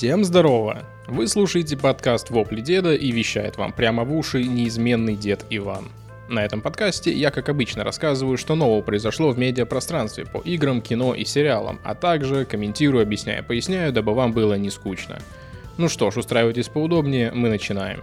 Всем здорово! Вы слушаете подкаст «Вопли деда» и вещает вам прямо в уши неизменный дед Иван. На этом подкасте я, как обычно, рассказываю, что нового произошло в медиапространстве по играм, кино и сериалам, а также комментирую, объясняю, поясняю, дабы вам было не скучно. Ну что ж, устраивайтесь поудобнее, мы начинаем.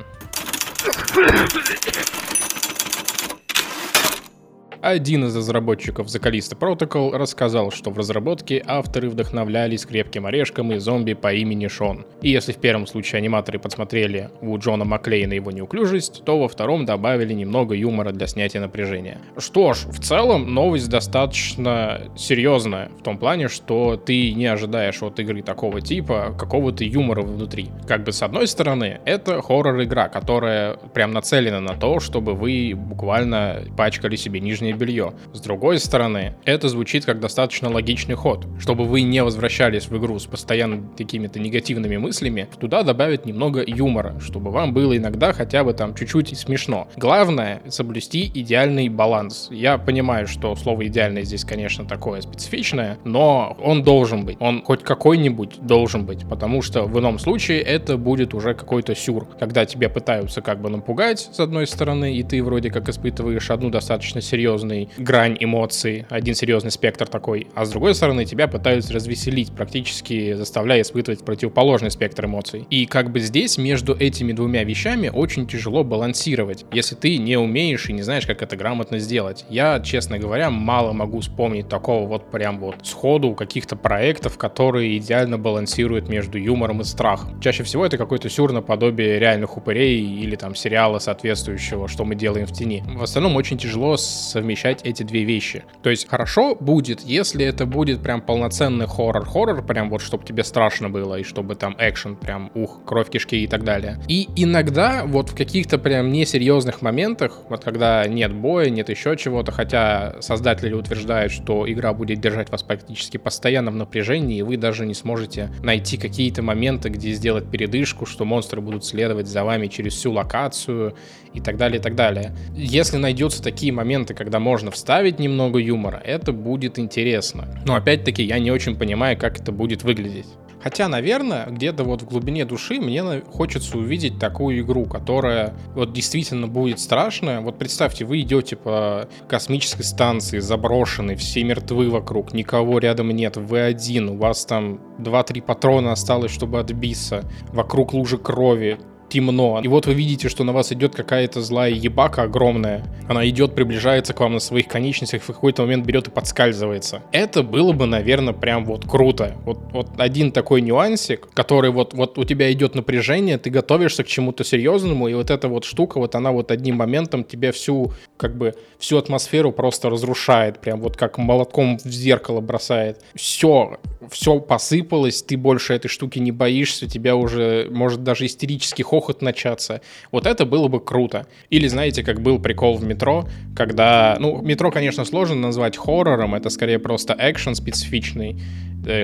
Один из разработчиков Callisto Protocol рассказал, что в разработке авторы вдохновлялись крепким орешком и зомби по имени Шон. И если в первом случае аниматоры подсмотрели у Джона Маклейна его неуклюжесть, то во втором добавили немного юмора для снятия напряжения. Что ж, в целом новость достаточно серьезная, в том плане, что ты не ожидаешь от игры такого типа какого-то юмора внутри. Как бы с одной стороны, это хоррор-игра, которая прям нацелена на то, чтобы вы буквально пачкали себе нижние белье. С другой стороны, это звучит как достаточно логичный ход. Чтобы вы не возвращались в игру с постоянно какими-то негативными мыслями, туда добавить немного юмора, чтобы вам было иногда хотя бы там чуть-чуть смешно. Главное — соблюсти идеальный баланс. Я понимаю, что слово «идеальное» здесь, конечно, такое специфичное, но он должен быть. Он хоть какой-нибудь должен быть, потому что в ином случае это будет уже какой-то сюр, когда тебя пытаются как бы напугать с одной стороны, и ты вроде как испытываешь одну достаточно серьезную серьезный грань эмоций, один серьезный спектр такой, а с другой стороны тебя пытаются развеселить, практически заставляя испытывать противоположный спектр эмоций. И как бы здесь между этими двумя вещами очень тяжело балансировать, если ты не умеешь и не знаешь, как это грамотно сделать. Я, честно говоря, мало могу вспомнить такого вот прям вот сходу каких-то проектов, которые идеально балансируют между юмором и страхом. Чаще всего это какой-то сюр наподобие реальных упырей или там сериала соответствующего, что мы делаем в тени. В остальном очень тяжело совмещать совмещать эти две вещи. То есть хорошо будет, если это будет прям полноценный хоррор-хоррор, прям вот чтобы тебе страшно было, и чтобы там экшен прям, ух, кровь, кишки и так далее. И иногда вот в каких-то прям несерьезных моментах, вот когда нет боя, нет еще чего-то, хотя создатели утверждают, что игра будет держать вас практически постоянно в напряжении, и вы даже не сможете найти какие-то моменты, где сделать передышку, что монстры будут следовать за вами через всю локацию и так далее, и так далее. Если найдется такие моменты, когда можно вставить немного юмора, это будет интересно. Но опять-таки я не очень понимаю, как это будет выглядеть. Хотя, наверное, где-то вот в глубине души мне хочется увидеть такую игру, которая вот действительно будет страшная. Вот представьте, вы идете по космической станции, заброшенной, все мертвы вокруг, никого рядом нет, вы один, у вас там 2-3 патрона осталось, чтобы отбиться, вокруг лужи крови, темно. И вот вы видите, что на вас идет какая-то злая ебака огромная. Она идет, приближается к вам на своих конечностях, в какой-то момент берет и подскальзывается. Это было бы, наверное, прям вот круто. Вот, вот один такой нюансик, который вот, вот у тебя идет напряжение, ты готовишься к чему-то серьезному, и вот эта вот штука, вот она вот одним моментом тебе всю, как бы, всю атмосферу просто разрушает, прям вот как молотком в зеркало бросает. Все, все посыпалось, ты больше этой штуки не боишься, тебя уже может даже истерический хохот начаться. Вот это было бы круто. Или знаете, как был прикол в метро, когда, ну, метро, конечно, сложно назвать хоррором, это скорее просто экшен специфичный,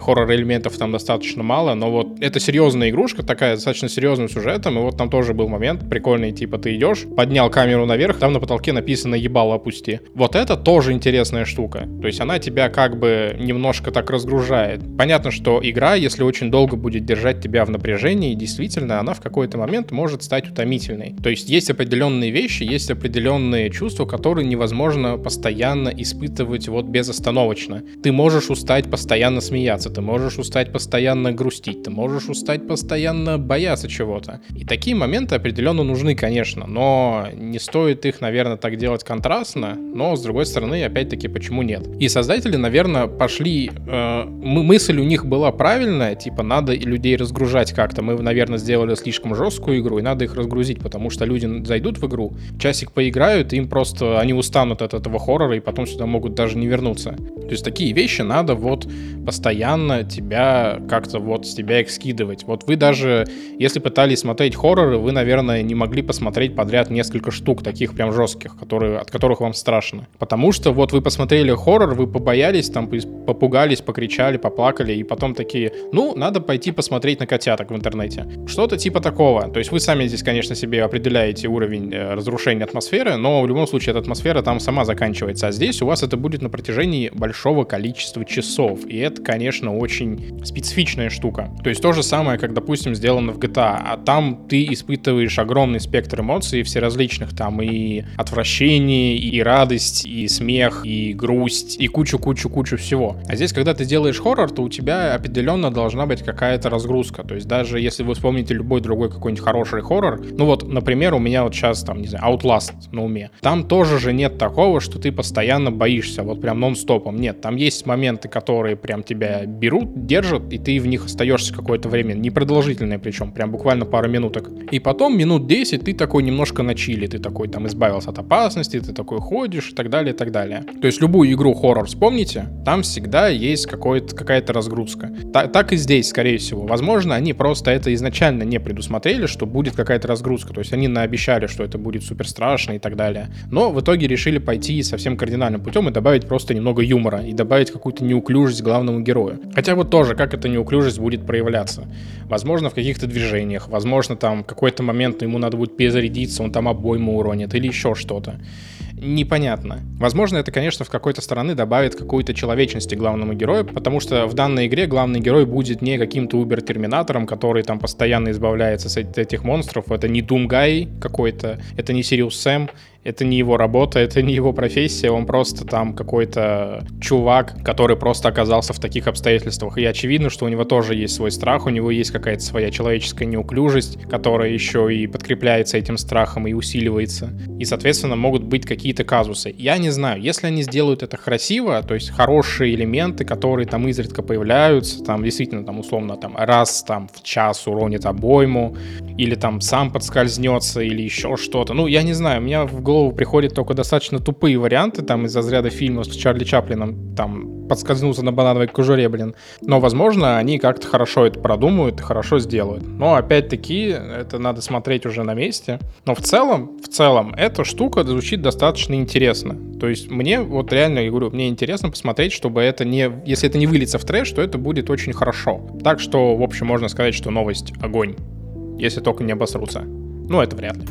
хоррор-элементов там достаточно мало, но вот это серьезная игрушка, такая достаточно серьезным сюжетом, и вот там тоже был момент прикольный, типа ты идешь, поднял камеру наверх, там на потолке написано «ебало опусти». Вот это тоже интересная штука, то есть она тебя как бы немножко так разгружает. Понятно, что игра, если очень долго будет держать тебя в напряжении, действительно, она в какой-то момент может стать утомительной. То есть есть определенные вещи, есть определенные чувства, которые невозможно постоянно испытывать вот безостановочно. Ты можешь устать постоянно смеяться, смеяться, ты можешь устать постоянно грустить, ты можешь устать постоянно бояться чего-то. И такие моменты определенно нужны, конечно, но не стоит их, наверное, так делать контрастно, но, с другой стороны, опять-таки, почему нет? И создатели, наверное, пошли... Э, мысль у них была правильная, типа, надо людей разгружать как-то. Мы, наверное, сделали слишком жесткую игру, и надо их разгрузить, потому что люди зайдут в игру, часик поиграют, им просто... Они устанут от этого хоррора, и потом сюда могут даже не вернуться. То есть такие вещи надо вот постоянно постоянно тебя как-то вот с тебя их скидывать. Вот вы даже, если пытались смотреть хорроры, вы, наверное, не могли посмотреть подряд несколько штук таких прям жестких, которые, от которых вам страшно. Потому что вот вы посмотрели хоррор, вы побоялись, там попугались, покричали, поплакали, и потом такие, ну, надо пойти посмотреть на котяток в интернете. Что-то типа такого. То есть вы сами здесь, конечно, себе определяете уровень э, разрушения атмосферы, но в любом случае эта атмосфера там сама заканчивается. А здесь у вас это будет на протяжении большого количества часов. И это, конечно, конечно, очень специфичная штука. То есть то же самое, как, допустим, сделано в GTA, а там ты испытываешь огромный спектр эмоций, все там и отвращение, и радость, и смех, и грусть, и кучу-кучу-кучу всего. А здесь, когда ты делаешь хоррор, то у тебя определенно должна быть какая-то разгрузка. То есть даже если вы вспомните любой другой какой-нибудь хороший хоррор, ну вот, например, у меня вот сейчас там, не знаю, Outlast на уме, там тоже же нет такого, что ты постоянно боишься, вот прям нон-стопом. Нет, там есть моменты, которые прям тебя берут, держат, и ты в них остаешься какое-то время, непродолжительное причем, прям буквально пару минуток. И потом минут 10 ты такой немножко на чили, ты такой там избавился от опасности, ты такой ходишь и так далее, и так далее. То есть любую игру хоррор вспомните, там всегда есть какая-то разгрузка. Так, так и здесь, скорее всего. Возможно, они просто это изначально не предусмотрели, что будет какая-то разгрузка. То есть они наобещали, что это будет супер страшно и так далее. Но в итоге решили пойти совсем кардинальным путем и добавить просто немного юмора и добавить какую-то неуклюжесть главному герою. Хотя вот тоже, как эта неуклюжесть будет проявляться. Возможно, в каких-то движениях, возможно, там какой-то момент ему надо будет перезарядиться, он там обойму уронит или еще что-то непонятно. Возможно, это, конечно, в какой-то стороны добавит какой-то человечности главному герою, потому что в данной игре главный герой будет не каким-то убер-терминатором, который там постоянно избавляется от этих монстров. Это не Думгай какой-то, это не Сириус Сэм, это не его работа, это не его профессия, он просто там какой-то чувак, который просто оказался в таких обстоятельствах. И очевидно, что у него тоже есть свой страх, у него есть какая-то своя человеческая неуклюжесть, которая еще и подкрепляется этим страхом и усиливается. И, соответственно, могут быть какие-то казусы. Я не знаю, если они сделают это красиво, то есть хорошие элементы, которые там изредка появляются, там действительно там условно там раз там в час уронит обойму, или там сам подскользнется, или еще что-то. Ну, я не знаю, у меня в голову голову приходят только достаточно тупые варианты, там, из разряда фильмов с Чарли Чаплином, там, подскользнулся на банановой кожуре, блин. Но, возможно, они как-то хорошо это продумают и хорошо сделают. Но, опять-таки, это надо смотреть уже на месте. Но в целом, в целом, эта штука звучит достаточно интересно. То есть мне, вот реально, я говорю, мне интересно посмотреть, чтобы это не... Если это не выльется в трэш, то это будет очень хорошо. Так что, в общем, можно сказать, что новость огонь. Если только не обосрутся. Ну, это вряд ли.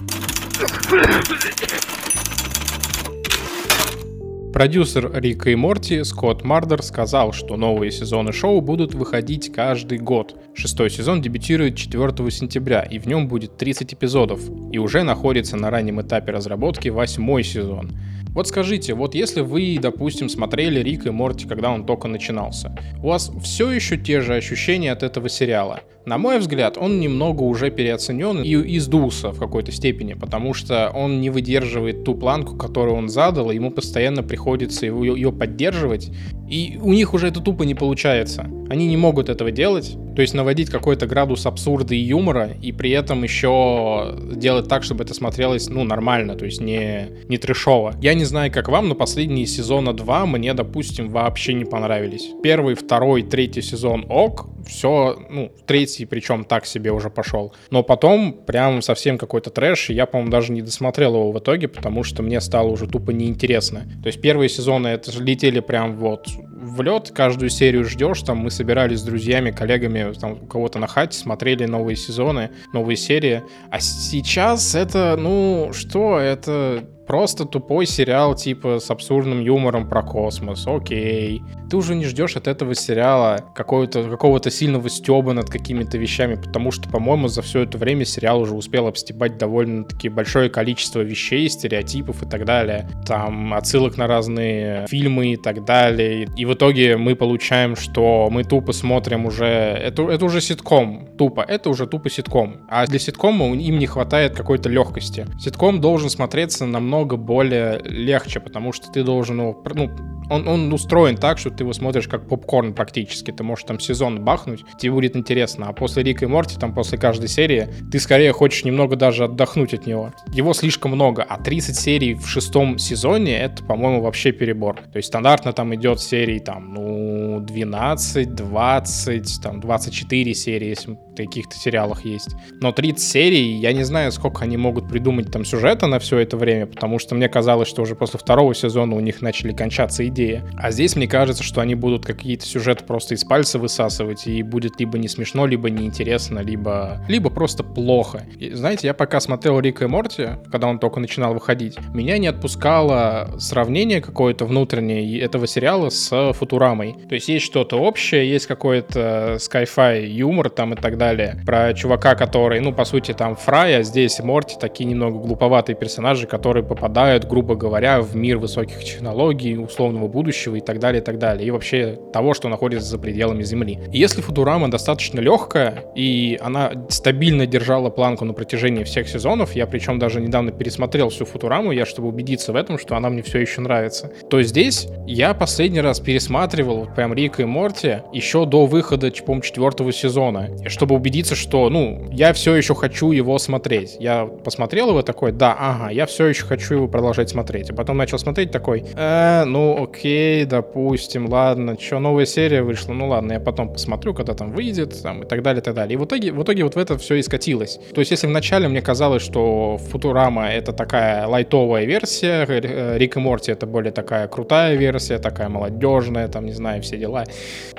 Продюсер Рика и Морти Скотт Мардер сказал, что новые сезоны шоу будут выходить каждый год. Шестой сезон дебютирует 4 сентября, и в нем будет 30 эпизодов, и уже находится на раннем этапе разработки восьмой сезон. Вот скажите, вот если вы, допустим, смотрели Рик и Морти, когда он только начинался, у вас все еще те же ощущения от этого сериала? На мой взгляд, он немного уже переоценен и издулся в какой-то степени, потому что он не выдерживает ту планку, которую он задал, и ему постоянно приходится ее поддерживать, и у них уже это тупо не получается. Они не могут этого делать, то есть наводить какой-то градус абсурда и юмора, и при этом еще делать так, чтобы это смотрелось, ну, нормально, то есть не, не трешово. Я не знаю, как вам, но последние сезона 2 мне, допустим, вообще не понравились. Первый, второй, третий сезон ок, все, ну, третий причем так себе уже пошел. Но потом прям совсем какой-то трэш, и я, по-моему, даже не досмотрел его в итоге, потому что мне стало уже тупо неинтересно. То есть первые сезоны это летели прям вот в лед, каждую серию ждешь, там мы собирались с друзьями, коллегами, там у кого-то на хате, смотрели новые сезоны, новые серии, а сейчас это, ну, что, это Просто тупой сериал типа с абсурдным юмором про космос, окей. Ты уже не ждешь от этого сериала какого-то какого сильного стеба над какими-то вещами, потому что, по-моему, за все это время сериал уже успел обстебать довольно-таки большое количество вещей, стереотипов и так далее. Там отсылок на разные фильмы и так далее. И в итоге мы получаем, что мы тупо смотрим уже... Это, это уже ситком, тупо. Это уже тупо ситком. А для ситкома им не хватает какой-то легкости. Ситком должен смотреться намного намного более легче, потому что ты должен его, ну, он, он устроен так, что ты его смотришь как попкорн практически. Ты можешь там сезон бахнуть, тебе будет интересно. А после Рика и Морти, там после каждой серии, ты скорее хочешь немного даже отдохнуть от него. Его слишком много, а 30 серий в шестом сезоне, это, по-моему, вообще перебор. То есть стандартно там идет серии там, ну, 12, 20, там, 24 серии, если в каких-то сериалах есть. Но 30 серий, я не знаю, сколько они могут придумать там сюжета на все это время, потому что мне казалось, что уже после второго сезона у них начали кончаться идеи. А здесь мне кажется, что они будут какие-то сюжеты просто из пальца высасывать, и будет либо не смешно, либо неинтересно, либо, либо просто плохо. И, знаете, я пока смотрел Рика и Морти, когда он только начинал выходить, меня не отпускало сравнение какое-то внутреннее этого сериала с Футурамой. То есть есть что-то общее, есть какой-то sci-fi юмор там и так далее. Про чувака, который, ну, по сути, там Фрай, а здесь Морти такие немного глуповатые персонажи, которые попадают, грубо говоря, в мир высоких технологий, условного будущего и так далее, и так далее. И вообще того, что находится за пределами Земли. Если Футурама достаточно легкая, и она стабильно держала планку на протяжении всех сезонов, я причем даже недавно пересмотрел всю Футураму, я чтобы убедиться в этом, что она мне все еще нравится, то здесь я последний раз пересматривал прям Рика и Морти еще до выхода, по-моему, четвертого сезона, чтобы убедиться, что, ну, я все еще хочу его смотреть. Я посмотрел его такой, да, ага, я все еще хочу его продолжать смотреть. А потом начал смотреть такой, э, ну, окей, допустим, ладно, что, новая серия вышла, ну ладно, я потом посмотрю, когда там выйдет, там, и так далее, и так далее. И в итоге, в итоге вот в это все и скатилось. То есть, если вначале мне казалось, что Футурама — это такая лайтовая версия, э, Рик и Морти — это более такая крутая версия, такая молодежная, там, не знаю, все дела,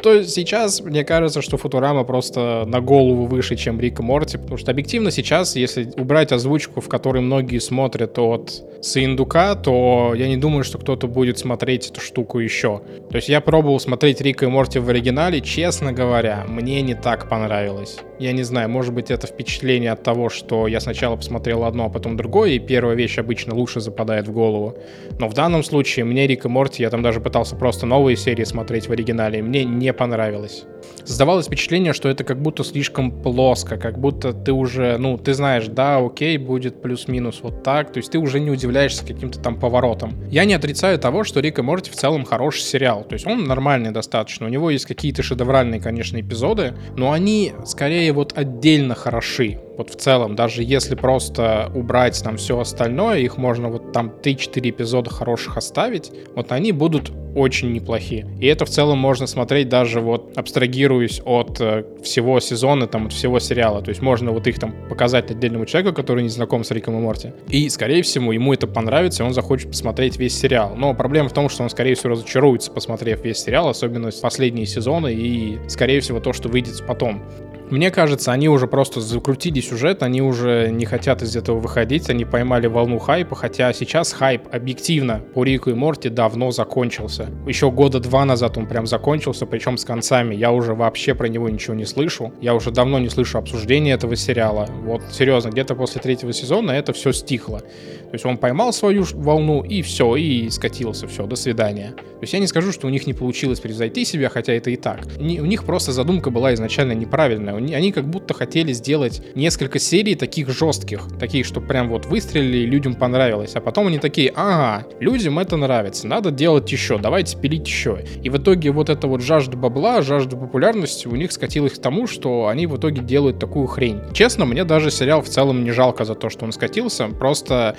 то сейчас мне кажется, что Футурама просто на голову выше, чем Рик и Морти, потому что объективно сейчас, если убрать озвучку, в которой многие смотрят от Саиндука, то я не думаю, что кто-то будет смотреть эту штуку еще. То есть я пробовал смотреть Рика и Морти в оригинале, честно говоря, мне не так понравилось. Я не знаю, может быть это впечатление от того, что я сначала посмотрел одно, а потом другое, и первая вещь обычно лучше западает в голову. Но в данном случае мне Рик и Морти, я там даже пытался просто новые серии смотреть в оригинале, мне не понравилось создавалось впечатление, что это как будто слишком плоско, как будто ты уже, ну, ты знаешь, да, окей, будет плюс-минус вот так, то есть ты уже не удивляешься каким-то там поворотом. Я не отрицаю того, что Рик и Морти в целом хороший сериал, то есть он нормальный достаточно, у него есть какие-то шедевральные, конечно, эпизоды, но они скорее вот отдельно хороши, вот в целом, даже если просто убрать там все остальное, их можно вот там 3-4 эпизода хороших оставить, вот они будут очень неплохие. И это в целом можно смотреть даже вот абстрагируясь от э, всего сезона, там, от всего сериала. То есть можно вот их там показать отдельному человеку, который не знаком с Риком и Морти. И, скорее всего, ему это понравится, и он захочет посмотреть весь сериал. Но проблема в том, что он, скорее всего, разочаруется, посмотрев весь сериал, особенно последние сезоны, и, скорее всего, то, что выйдет потом. Мне кажется, они уже просто закрутили сюжет, они уже не хотят из этого выходить, они поймали волну хайпа, хотя сейчас хайп объективно по Рику и Морти давно закончился. Еще года два назад он прям закончился, причем с концами. Я уже вообще про него ничего не слышу. Я уже давно не слышу обсуждения этого сериала. Вот серьезно, где-то после третьего сезона это все стихло. То есть он поймал свою волну и все, и скатился, все, до свидания. То есть я не скажу, что у них не получилось превзойти себя, хотя это и так. у них просто задумка была изначально неправильная. Они как будто хотели сделать несколько серий таких жестких, таких, что прям вот выстрелили людям понравилось. А потом они такие, ага, людям это нравится, надо делать еще, давайте пилить еще. И в итоге вот эта вот жажда бабла, жажда популярности у них скатилась к тому, что они в итоге делают такую хрень. Честно, мне даже сериал в целом не жалко за то, что он скатился, просто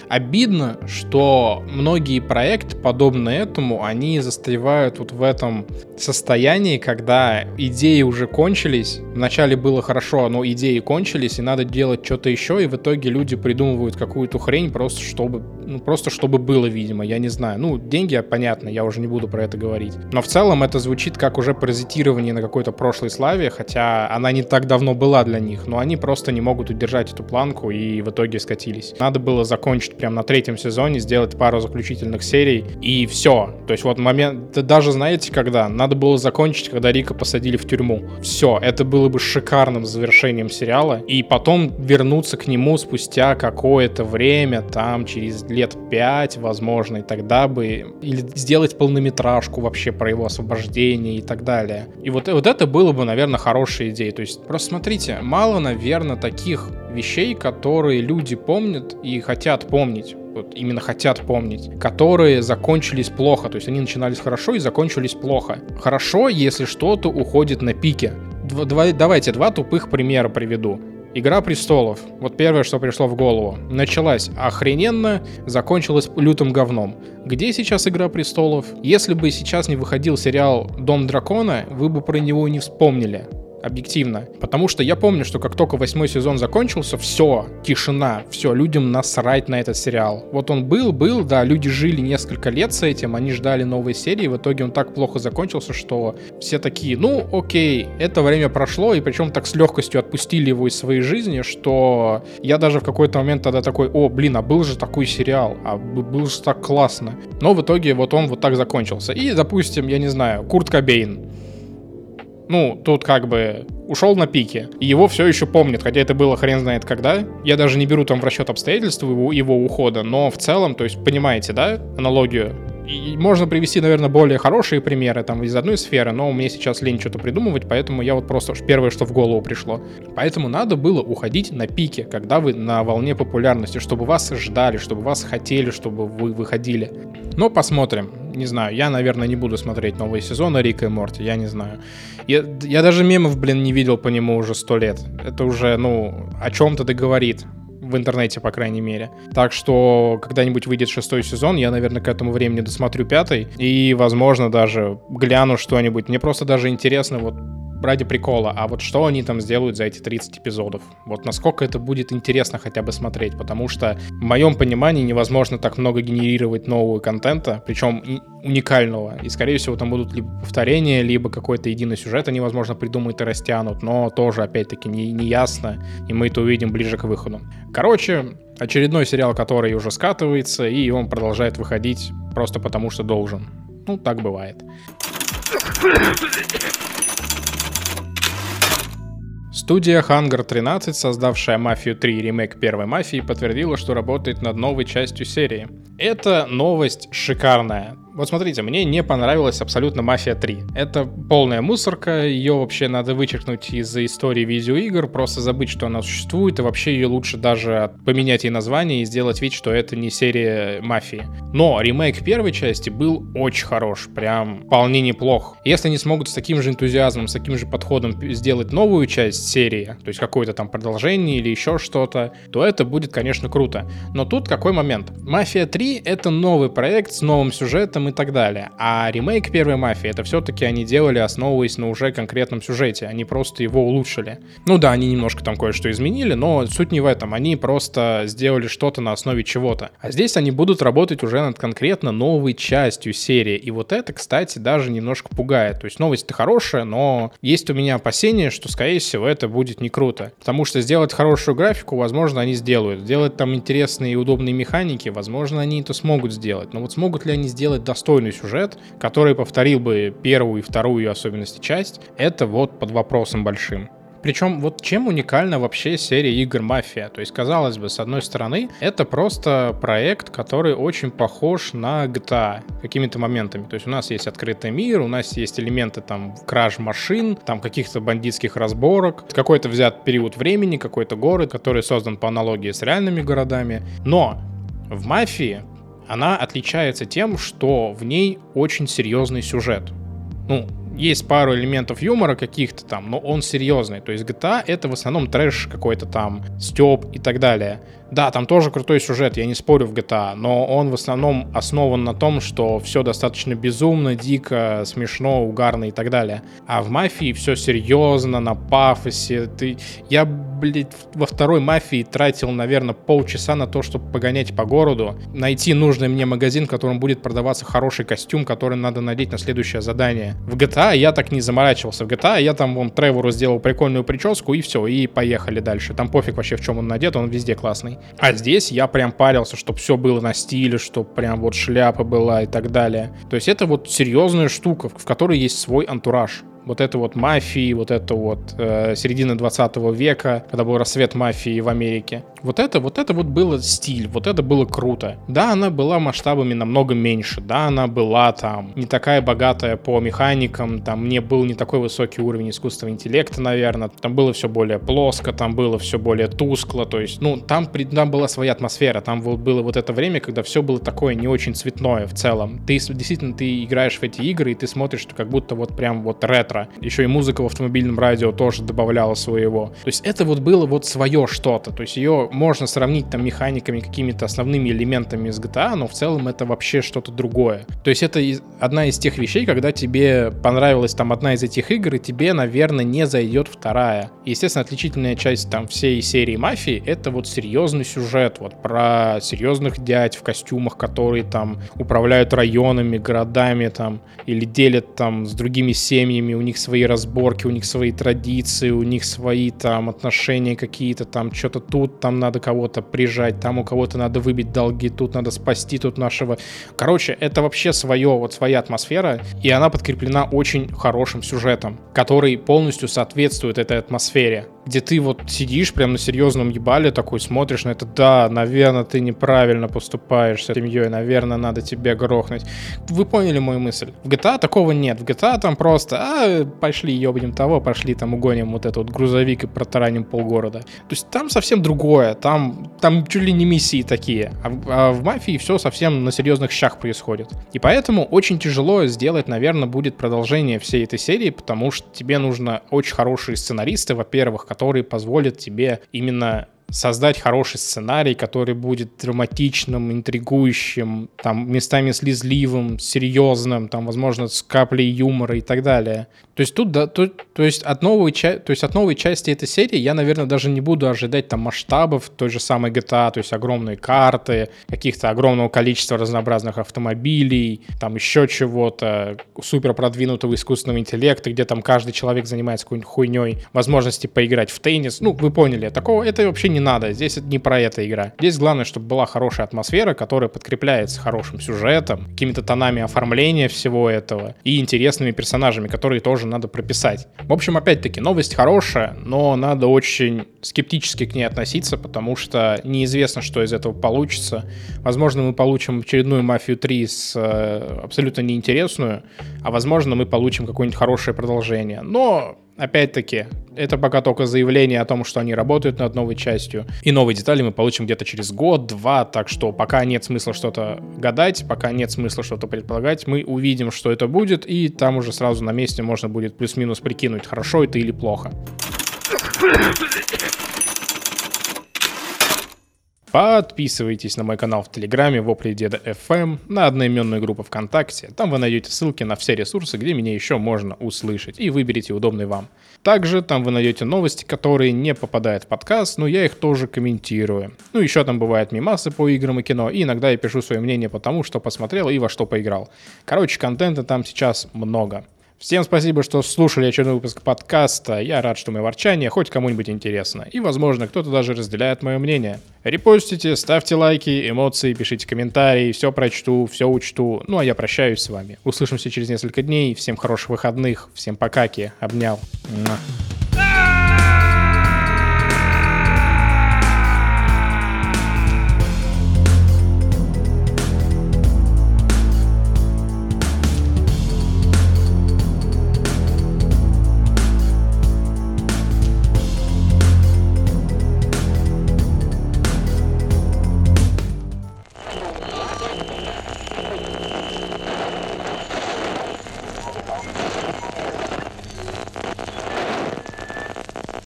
что многие проекты, подобные этому, они застревают вот в этом состоянии, когда идеи уже кончились. Вначале было хорошо, но идеи кончились, и надо делать что-то еще, и в итоге люди придумывают какую-то хрень просто чтобы, ну, просто чтобы было, видимо, я не знаю. Ну, деньги, понятно, я уже не буду про это говорить. Но в целом это звучит как уже паразитирование на какой-то прошлой славе, хотя она не так давно была для них, но они просто не могут удержать эту планку и в итоге скатились. Надо было закончить прям на третьем сезоне, сделать пару заключительных серий, и все. То есть вот момент, даже знаете, когда? Надо было закончить, когда Рика посадили в тюрьму. Все, это было бы шикарным завершением сериала, и потом вернуться к нему спустя какое-то время, там, через лет пять, возможно, и тогда бы, или сделать полнометражку вообще про его освобождение и так далее. И вот, вот это было бы, наверное, хорошая идея. То есть, просто смотрите, мало, наверное, таких вещей, которые люди помнят и хотят помнить вот именно хотят помнить, которые закончились плохо. То есть они начинались хорошо и закончились плохо. Хорошо, если что-то уходит на пике. Два, давайте два тупых примера приведу. Игра престолов. Вот первое, что пришло в голову. Началась охрененно, закончилась лютым говном. Где сейчас Игра престолов? Если бы сейчас не выходил сериал Дом дракона, вы бы про него не вспомнили объективно. Потому что я помню, что как только восьмой сезон закончился, все, тишина, все, людям насрать на этот сериал. Вот он был, был, да, люди жили несколько лет с этим, они ждали новой серии, в итоге он так плохо закончился, что все такие, ну, окей, это время прошло, и причем так с легкостью отпустили его из своей жизни, что я даже в какой-то момент тогда такой, о, блин, а был же такой сериал, а был же так классно. Но в итоге вот он вот так закончился. И, допустим, я не знаю, Курт Кобейн. Ну, тут как бы ушел на пике, и его все еще помнят, хотя это было хрен знает когда. Я даже не беру там в расчет обстоятельства его, его ухода, но в целом, то есть, понимаете, да, аналогию? И можно привести, наверное, более хорошие примеры там из одной сферы, но мне сейчас лень что-то придумывать, поэтому я вот просто первое, что в голову пришло. Поэтому надо было уходить на пике, когда вы на волне популярности, чтобы вас ждали, чтобы вас хотели, чтобы вы выходили. Но посмотрим. Не знаю, я, наверное, не буду смотреть новые сезоны Рика и Морти, я не знаю. Я, я даже мемов, блин, не видел по нему уже сто лет. Это уже, ну, о чем-то договорит в интернете, по крайней мере. Так что когда-нибудь выйдет шестой сезон, я, наверное, к этому времени досмотрю пятый, и, возможно, даже гляну что-нибудь. Мне просто даже интересно вот ради прикола, а вот что они там сделают за эти 30 эпизодов? Вот насколько это будет интересно хотя бы смотреть, потому что в моем понимании невозможно так много генерировать нового контента, причем уникального, и скорее всего там будут либо повторения, либо какой-то единый сюжет они, возможно, придумают и растянут, но тоже, опять-таки, не, не ясно, и мы это увидим ближе к выходу. Короче, очередной сериал, который уже скатывается, и он продолжает выходить просто потому, что должен. Ну, так бывает. Студия Hunger 13, создавшая «Мафию 3» ремейк первой «Мафии», подтвердила, что работает над новой частью серии. Эта новость шикарная. Вот смотрите, мне не понравилась абсолютно «Мафия 3». Это полная мусорка, ее вообще надо вычеркнуть из истории видеоигр, просто забыть, что она существует, и вообще ее лучше даже поменять ей название и сделать вид, что это не серия «Мафии». Но ремейк первой части был очень хорош, прям вполне неплох. Если они смогут с таким же энтузиазмом, с таким же подходом сделать новую часть серии, то есть какое-то там продолжение или еще что-то, то это будет, конечно, круто. Но тут какой момент? «Мафия 3» — это новый проект с новым сюжетом, и так далее. А ремейк первой мафии это все-таки они делали, основываясь на уже конкретном сюжете. Они просто его улучшили. Ну да, они немножко там кое-что изменили, но суть не в этом. Они просто сделали что-то на основе чего-то. А здесь они будут работать уже над конкретно новой частью серии. И вот это, кстати, даже немножко пугает. То есть новость-то хорошая, но есть у меня опасение, что, скорее всего, это будет не круто. Потому что сделать хорошую графику, возможно, они сделают. Сделать там интересные и удобные механики, возможно, они это смогут сделать. Но вот смогут ли они сделать достойный сюжет, который повторил бы первую и вторую особенности часть, это вот под вопросом большим. Причем вот чем уникальна вообще серия игр Мафия? То есть, казалось бы, с одной стороны, это просто проект, который очень похож на GTA какими-то моментами. То есть у нас есть открытый мир, у нас есть элементы там краж машин, там каких-то бандитских разборок, какой-то взят период времени, какой-то город, который создан по аналогии с реальными городами. Но в Мафии она отличается тем, что в ней очень серьезный сюжет. Ну, есть пару элементов юмора каких-то там, но он серьезный. То есть GTA это в основном трэш какой-то там, стёб и так далее. Да, там тоже крутой сюжет, я не спорю в GTA, но он в основном основан на том, что все достаточно безумно, дико, смешно, угарно и так далее. А в мафии все серьезно, на пафосе. Ты... Я, блядь, во второй мафии тратил, наверное, полчаса на то, чтобы погонять по городу, найти нужный мне магазин, в котором будет продаваться хороший костюм, который надо надеть на следующее задание. В GTA я так не заморачивался. В GTA я там вон Тревору сделал прикольную прическу и все, и поехали дальше. Там пофиг вообще в чем он надет, он везде классный. А здесь я прям парился, чтобы все было на стиле, чтобы прям вот шляпа была и так далее. То есть это вот серьезная штука, в которой есть свой антураж вот это вот мафии, вот это вот э, середина 20 века, когда был рассвет мафии в Америке. Вот это, вот это вот было стиль, вот это было круто. Да, она была масштабами намного меньше, да, она была там не такая богатая по механикам, там не был не такой высокий уровень искусственного интеллекта, наверное, там было все более плоско, там было все более тускло, то есть, ну, там, там была своя атмосфера, там было вот это время, когда все было такое не очень цветное в целом. Ты действительно, ты играешь в эти игры, и ты смотришь, что как будто вот прям вот ретро кинотеатра. Еще и музыка в автомобильном радио тоже добавляла своего. То есть это вот было вот свое что-то. То есть ее можно сравнить там механиками, какими-то основными элементами из GTA, но в целом это вообще что-то другое. То есть это одна из тех вещей, когда тебе понравилась там одна из этих игр, и тебе, наверное, не зайдет вторая. Естественно, отличительная часть там всей серии Мафии — это вот серьезный сюжет, вот про серьезных дядь в костюмах, которые там управляют районами, городами там, или делят там с другими семьями, у них свои разборки, у них свои традиции, у них свои там отношения какие-то, там что-то тут, там надо кого-то прижать, там у кого-то надо выбить долги, тут надо спасти тут нашего. Короче, это вообще свое, вот своя атмосфера, и она подкреплена очень хорошим сюжетом, который полностью соответствует этой атмосфере где ты вот сидишь прям на серьезном ебале такой, смотришь на это, да, наверное, ты неправильно поступаешь с семьей, наверное, надо тебе грохнуть. Вы поняли мою мысль? В GTA такого нет. В GTA там просто, а, пошли ебнем того, пошли там угоним вот этот вот грузовик и протараним полгорода. То есть там совсем другое, там, там чуть ли не миссии такие. А, а в мафии все совсем на серьезных щах происходит. И поэтому очень тяжело сделать, наверное, будет продолжение всей этой серии, потому что тебе нужно очень хорошие сценаристы, во-первых, который позволит тебе именно создать хороший сценарий, который будет драматичным, интригующим, там, местами слезливым, серьезным, там, возможно, с каплей юмора и так далее. То есть тут, да, то, то, есть от новой, то есть от новой части этой серии я, наверное, даже не буду ожидать там масштабов той же самой GTA, то есть огромные карты, каких-то огромного количества разнообразных автомобилей, там еще чего-то, супер продвинутого искусственного интеллекта, где там каждый человек занимается какой-нибудь хуйней, возможности поиграть в теннис. Ну, вы поняли, такого это вообще не надо. Здесь это не про это игра. Здесь главное, чтобы была хорошая атмосфера, которая подкрепляется хорошим сюжетом, какими-то тонами оформления всего этого и интересными персонажами, которые тоже надо прописать. В общем, опять-таки, новость хорошая, но надо очень скептически к ней относиться, потому что неизвестно, что из этого получится. Возможно, мы получим очередную «Мафию 3» с э, абсолютно неинтересную, а возможно, мы получим какое-нибудь хорошее продолжение. Но Опять-таки, это пока только заявление о том, что они работают над новой частью. И новые детали мы получим где-то через год-два, так что пока нет смысла что-то гадать, пока нет смысла что-то предполагать, мы увидим, что это будет, и там уже сразу на месте можно будет плюс-минус прикинуть, хорошо это или плохо. Подписывайтесь на мой канал в Телеграме Вопли Деда FM, на одноименную группу ВКонтакте. Там вы найдете ссылки на все ресурсы, где меня еще можно услышать, и выберите удобный вам. Также там вы найдете новости, которые не попадают в подкаст, но я их тоже комментирую. Ну, еще там бывают мимасы по играм и кино, и иногда я пишу свое мнение по тому, что посмотрел и во что поиграл. Короче, контента там сейчас много. Всем спасибо, что слушали очередной выпуск подкаста. Я рад, что мое ворчание хоть кому-нибудь интересно. И, возможно, кто-то даже разделяет мое мнение. Репостите, ставьте лайки, эмоции, пишите комментарии. Все прочту, все учту. Ну, а я прощаюсь с вами. Услышимся через несколько дней. Всем хороших выходных. Всем покаки. Обнял.